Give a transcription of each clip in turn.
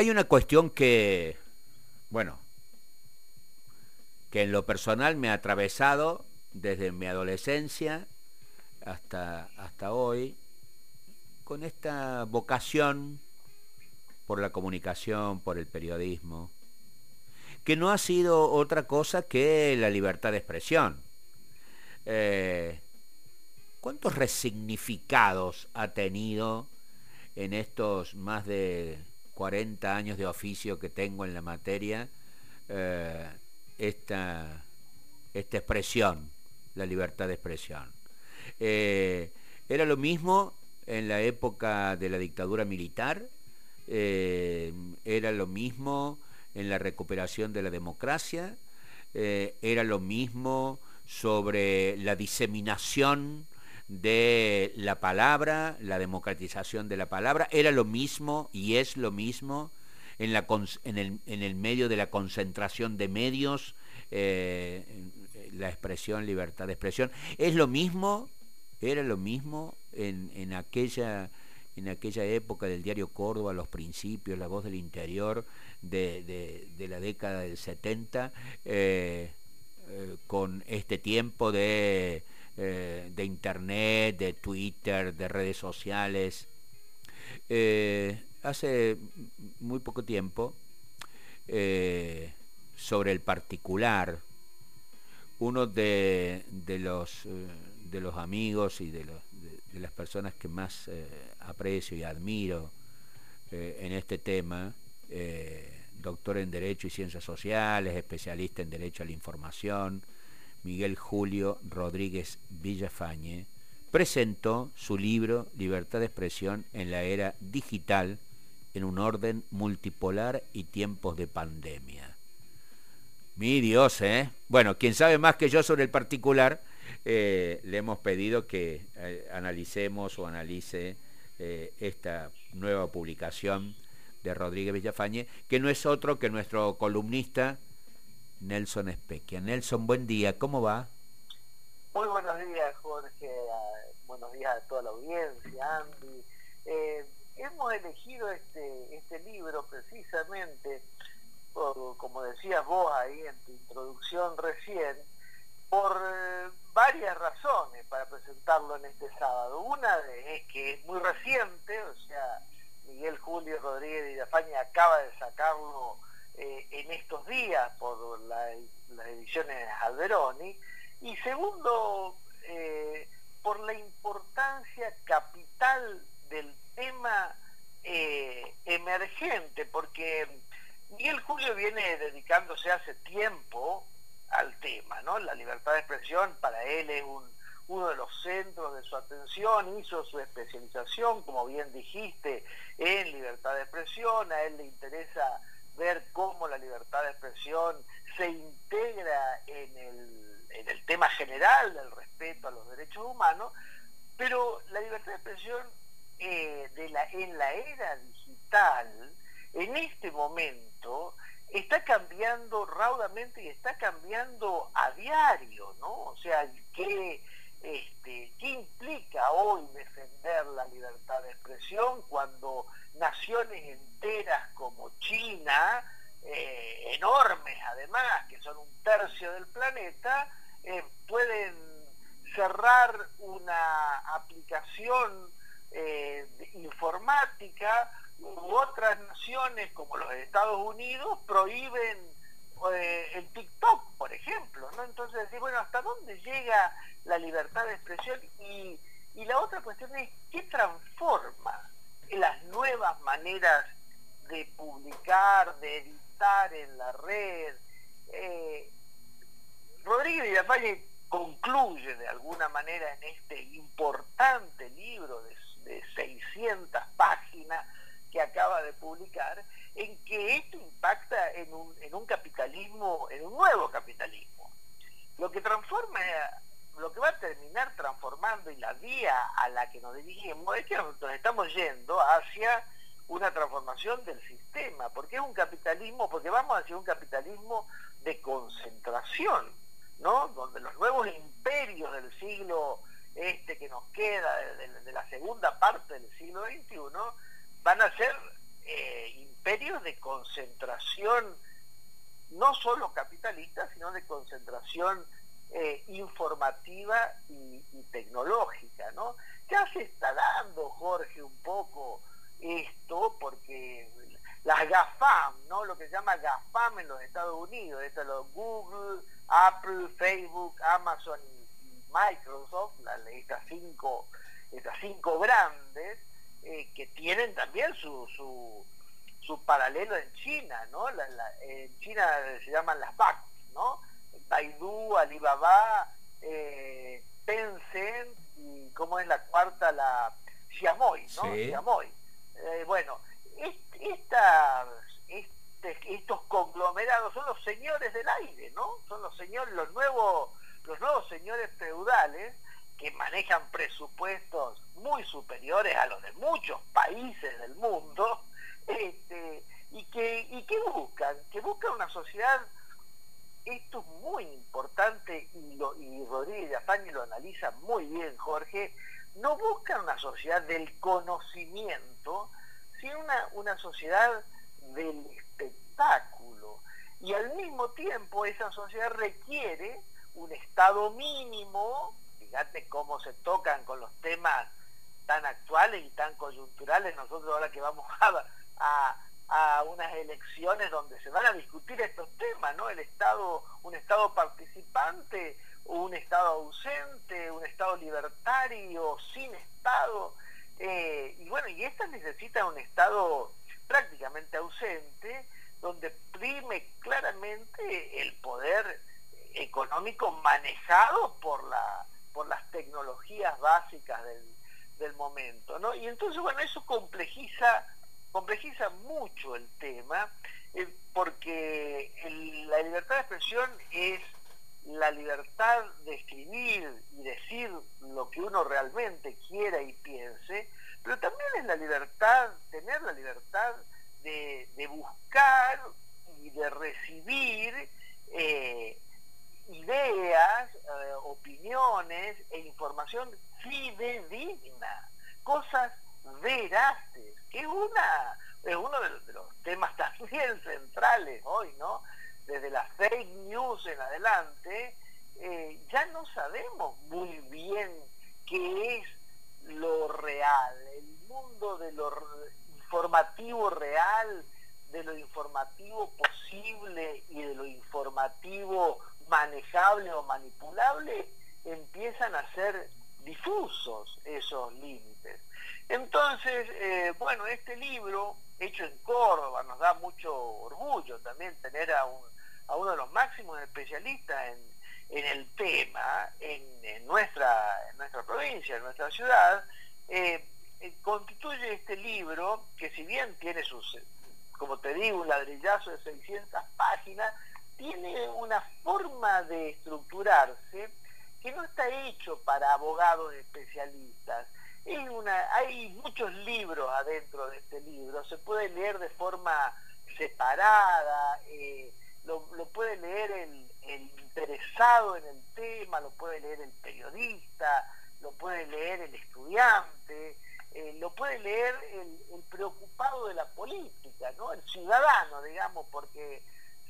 Hay una cuestión que, bueno, que en lo personal me ha atravesado desde mi adolescencia hasta, hasta hoy, con esta vocación por la comunicación, por el periodismo, que no ha sido otra cosa que la libertad de expresión. Eh, ¿Cuántos resignificados ha tenido en estos más de 40 años de oficio que tengo en la materia eh, esta, esta expresión, la libertad de expresión? Eh, era lo mismo en la época de la dictadura militar, era lo mismo en la recuperación de la democracia, era lo mismo sobre la diseminación de la palabra, la democratización de la palabra, era lo mismo y es lo mismo en, la, en, el, en el, medio de la concentración de medios, eh, la expresión, libertad de expresión, es lo mismo, era lo mismo en, en, aquella, en aquella época del diario Córdoba, los principios, la voz del interior de, de, la década del 70, eh, eh, con este tiempo de eh, de internet, de Twitter, de redes sociales. Eh, hace muy poco tiempo, eh, sobre el particular, uno de, los, de los amigos y de, de, las personas que más aprecio y admiro en este tema, doctor en Derecho y Ciencias Sociales, especialista en Derecho a la Información, Miguel Julio Rodríguez Villafañe, presentó su libro Libertad de Expresión en la Era Digital en un orden multipolar y tiempos de pandemia. Mi Dios, ¿eh? Bueno, quien sabe más que yo sobre el particular, eh, le hemos pedido que eh, analicemos o analice eh, esta nueva publicación de Rodríguez Villafañe, que no es otro que nuestro columnista Nelson Espequia. Nelson, buen día, ¿cómo va? Muy buenos días, Jorge. Buenos días a toda la audiencia, Andy. Eh, hemos elegido este, este libro precisamente, como decías vos ahí en tu introducción recién, por eh, varias razones para presentarlo en este sábado. Una es que es muy reciente, o sea, Miguel Julio Rodríguez de Villafaña acaba de sacarlo eh, en estos días por las ediciones Alberoni, y segundo, eh, por la importancia capital del tema eh, emergente, porque Miguel Julio viene dedicándose hace tiempo al tema, ¿no? La libertad de expresión para él es uno de los centros de su atención, hizo su especialización, como bien dijiste, en libertad de expresión, a él le interesa ver cómo la libertad de expresión se integra en el, en el tema general del respeto a los derechos humanos, pero la libertad de expresión eh, de la, en la era digital, en este momento, está cambiando raudamente y está cambiando a diario, ¿no? O sea, ¿qué, este, ¿qué implica hoy defender la libertad de expresión cuando naciones enteras como China, eh, enormes además, que son un tercio del planeta, eh, pueden cerrar una aplicación eh, informática u otras naciones como los Estados Unidos prohíben el TikTok, por ejemplo, ¿no? Entonces, bueno, ¿hasta dónde llega la libertad de expresión? Y, y la otra cuestión es, ¿qué transforma las nuevas maneras de publicar, de editar en la red. Eh, Rodríguez Villafañe concluye de alguna manera en este importante libro de, 600 páginas que acaba de publicar, en que esto impacta en un, en un capitalismo, en un nuevo capitalismo. Lo que transforma lo que va a terminar transformando y la vía a la que nos dirigimos es que nos estamos yendo hacia una transformación del sistema, porque es un capitalismo, porque vamos hacia un capitalismo de concentración, ¿no? Donde los nuevos imperios del siglo este que nos queda, de, la segunda parte del siglo XXI, van a ser eh, imperios de concentración, no solo capitalista, sino de concentración eh, informativa y, tecnológica, ¿no? Ya se está dando, Jorge, un poco esto, porque las GAFAM, ¿no? Lo que se llama GAFAM en los Estados Unidos, los Google, Apple, Facebook, Amazon y, Microsoft, estas cinco, estas cinco grandes, eh, que tienen también su, su, su, paralelo en China, ¿no? en China se llaman las BAC, ¿no? Baidu, Alibaba, eh, Tencent y cómo es la cuarta, la Xiaomi, ¿no? Xiaomi. Eh, bueno, esta, este, estos conglomerados son los señores del aire, ¿no? Son los señores, los nuevos, los nuevos señores feudales que manejan presupuestos muy superiores a los de muchos países del mundo, este, y que, y que buscan, que buscan una sociedad esto es muy importante y, lo, Rodríguez de lo analiza muy bien, Jorge, no busca una sociedad del conocimiento, sino una, una sociedad del espectáculo. Y al mismo tiempo esa sociedad requiere un estado mínimo, fíjate cómo se tocan con los temas tan actuales y tan coyunturales, nosotros ahora que vamos a unas elecciones donde se van a discutir estos temas, ¿no? El Estado, un Estado participante, un Estado ausente, un Estado libertario, sin Estado. Eh, y bueno, y esta necesita un Estado prácticamente ausente, donde prime claramente el poder económico manejado por, la, por las tecnologías básicas del, del momento, ¿no? Y entonces, bueno, eso complejiza complejiza mucho el tema eh, porque la libertad de expresión es la libertad de escribir y decir lo que uno realmente quiera y piense, pero también es la libertad, tener la libertad de, buscar y de recibir eh, ideas, eh, opiniones e información fidedigna, cosas veraces, que es, uno de los, temas también centrales hoy, ¿no? Desde las fake news en adelante, eh, ya no sabemos muy bien qué es lo real, el mundo de lo informativo real, de lo informativo posible y de lo informativo manejable o manipulable, empiezan a ser difusos esos límites. Entonces, eh, bueno, este libro, hecho en Córdoba, nos da mucho orgullo también tener a, uno de los máximos especialistas en, el tema en, nuestra, nuestra provincia, en nuestra ciudad, eh, eh, constituye este libro que si bien tiene sus, como te digo, un ladrillazo de 600 páginas, tiene una forma de estructurarse que no está hecho para abogados especialistas. Hay muchos libros adentro de este libro, se puede leer de forma separada, eh, lo, puede leer el, interesado en el tema, lo puede leer el periodista, lo puede leer el estudiante, eh, lo puede leer el, el, preocupado de la política, ¿no? el ciudadano, digamos, porque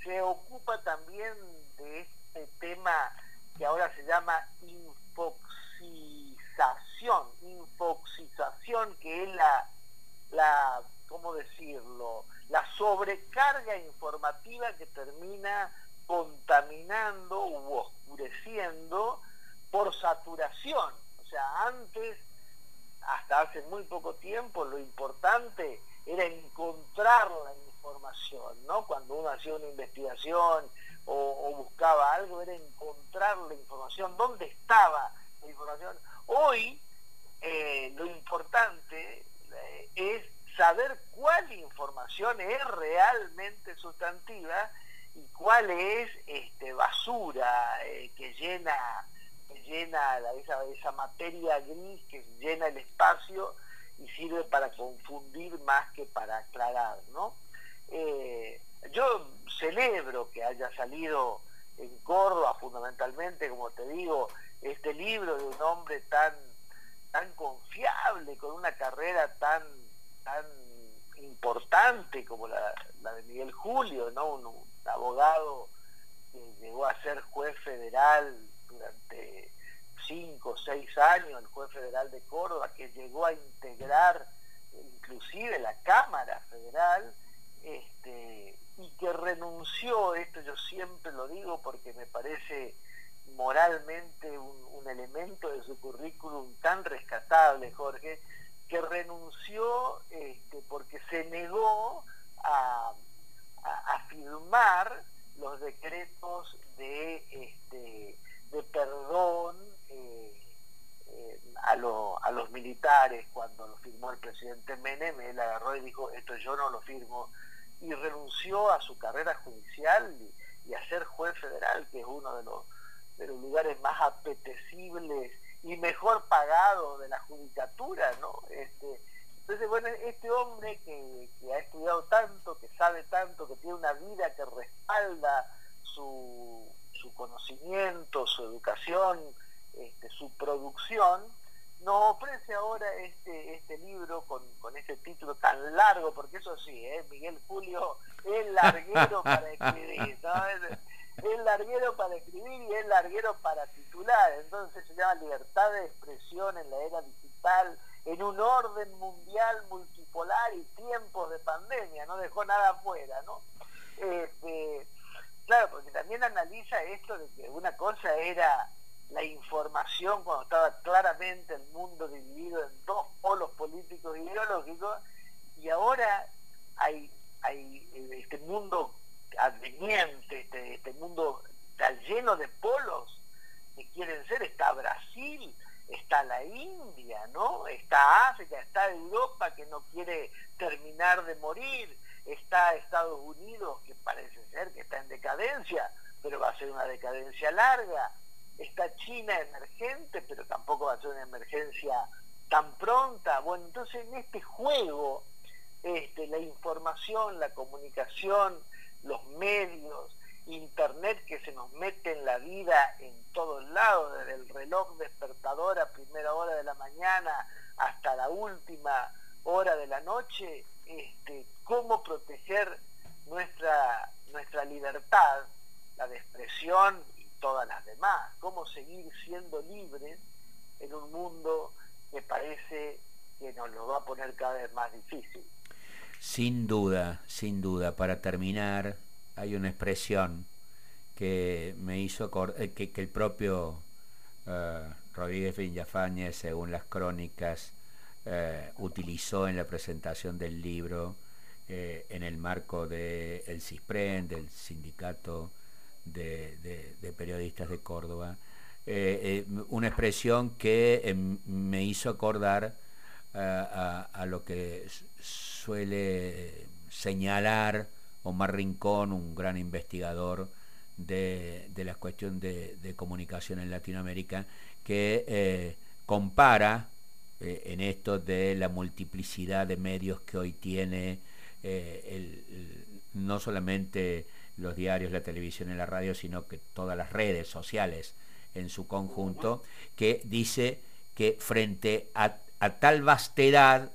se ocupa también de este tema que ahora se llama infoxización, que es la, la, ¿cómo decirlo?, la sobrecarga informativa que termina contaminando u oscureciendo por saturación. O sea, antes, hasta hace muy poco tiempo, lo importante era encontrar la información, ¿no? Cuando uno hacía una investigación o, buscaba algo, era encontrar la información, dónde estaba la información. Hoy eh, lo importante eh, es saber cuál información es realmente sustantiva y cuál es este, basura eh, que llena que llena esa, materia gris que llena el espacio y sirve para confundir más que para aclarar, ¿no? yo celebro que haya salido en Córdoba fundamentalmente, como te digo, este libro de un hombre tan, tan confiable, con una carrera tan, tan importante como la, de Miguel Julio, ¿no? Un, abogado que llegó a ser juez federal durante cinco o seis años, el juez federal de Córdoba, que llegó a integrar inclusive la Cámara Federal, este, y que renunció, esto yo siempre lo digo porque me parece moralmente un, elemento de su currículum tan rescatable, Jorge, que renunció este, porque se negó a, firmar los decretos de, este, de perdón eh, eh, a, a, los militares cuando lo firmó el presidente Menem, él agarró y dijo, esto yo no lo firmo, y renunció a su carrera judicial y, a ser juez federal, que es uno de los, los lugares más apetecibles y mejor pagados de la judicatura, ¿no? Este, entonces, bueno, este hombre que, ha estudiado tanto, que sabe tanto, que tiene una vida que respalda su, su conocimiento, su educación, este, su producción, nos ofrece ahora este, este libro con, con este título tan largo, porque eso sí, ¿eh? Miguel Julio es larguero para escribir, ¿no? Es, larguero para escribir y es larguero para titular, entonces se llama Libertad de Expresión en la era digital, en un orden mundial multipolar y tiempos de pandemia, no dejó nada afuera, ¿no? Este, claro, porque también analiza esto de que una cosa era la información cuando estaba claramente el mundo dividido en dos polos políticos e ideológicos y ahora hay, hay este mundo adveniente, este, este mundo está lleno de polos que quieren ser, está Brasil, está la India, ¿no? Está África, está Europa que no quiere terminar de morir, está Estados Unidos que parece ser que está en decadencia, pero va a ser una decadencia larga, está China emergente, pero tampoco va a ser una emergencia tan pronta. Bueno, entonces en este juego, este, la información, la comunicación, los medios, internet que se nos mete en la vida en todos lados, desde el reloj despertador a primera hora de la mañana hasta la última hora de la noche, este, cómo proteger nuestra, nuestra libertad, la de expresión todas las demás, cómo seguir siendo libres en un mundo que parece que nos lo va a poner cada vez más difícil. Sin duda, sin duda, para terminar, hay una expresión que me hizo eh, que, que el propio uh, Rodríguez Villafañe, según las crónicas, eh, utilizó en la presentación del libro en el marco del el CISPREN, del Sindicato de, periodistas de Córdoba, eh, eh, una expresión que eh, me hizo acordar a, lo que suele señalar Omar Rincón, un gran investigador de, la cuestión de, comunicación en Latinoamérica, que compara en esto de la multiplicidad de medios que hoy tiene no solamente los diarios, la televisión y la radio, sino que todas las redes sociales en su conjunto, que dice que frente a, tal vastedad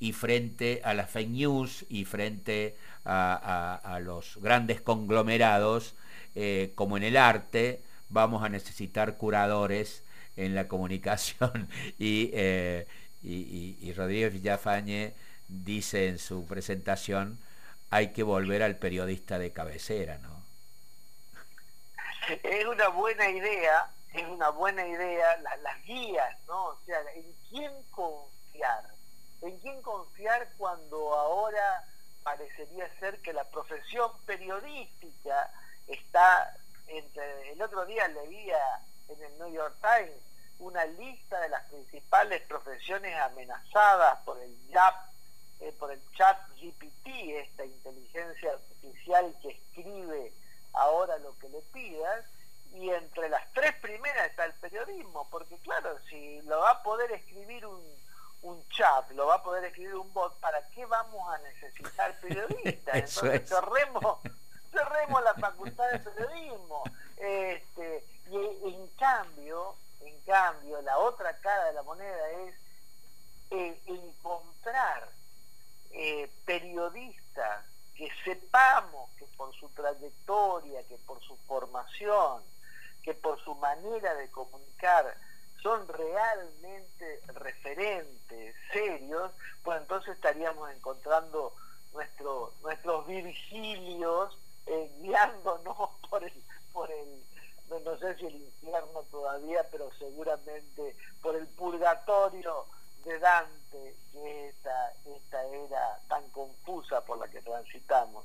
y frente a las fake news y frente a, los grandes conglomerados, eh, como en el arte, vamos a necesitar curadores en la comunicación. y, eh, y, y Rodríguez Villafañe dice en su presentación, hay que volver al periodista de cabecera, ¿no? Es una buena idea, es una buena idea las guías, ¿no? O sea, ¿en quién confiar? ¿En quién confiar cuando ahora parecería ser que la profesión periodística está entre el otro día leía en el New York Times una lista de las principales profesiones amenazadas por el YAP eh, por el chat GPT, esta inteligencia artificial que escribe ahora lo que le pidas, y entre las tres primeras está el periodismo, porque claro, si lo va a poder escribir un, chat, lo va a poder escribir un bot, ¿para qué vamos a necesitar periodistas? Entonces cerremos, cerremos la facultad de periodismo. Este, y en cambio, en cambio, la otra cara de la moneda es eh, encontrar eh, periodistas que sepamos que por su trayectoria, que por su formación, que por su manera de comunicar son realmente referentes serios, pues entonces estaríamos encontrando nuestro, nuestros virgilios eh, guiándonos por el, por el, no sé si el infierno todavía, pero seguramente por el purgatorio de Dante, que es esta, esta era tan confusa por la que transitamos.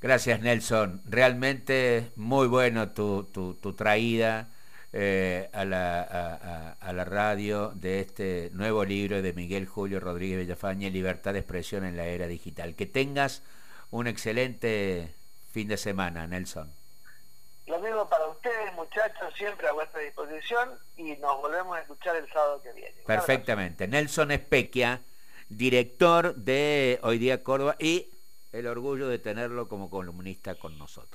Gracias Nelson, realmente muy bueno tu, tu, tu traída eh, a, la, a, la, radio de este nuevo libro de Miguel Julio Rodríguez Villafañe, Libertad de Expresión en la Era Digital. Que tengas un excelente fin de semana, Nelson. Lo mismo para ustedes, muchachos, siempre a vuestra disposición y nos volvemos a escuchar el sábado que viene. Perfectamente. Nelson Espequia, director de Hoy Día Córdoba y el orgullo de tenerlo como columnista con nosotros.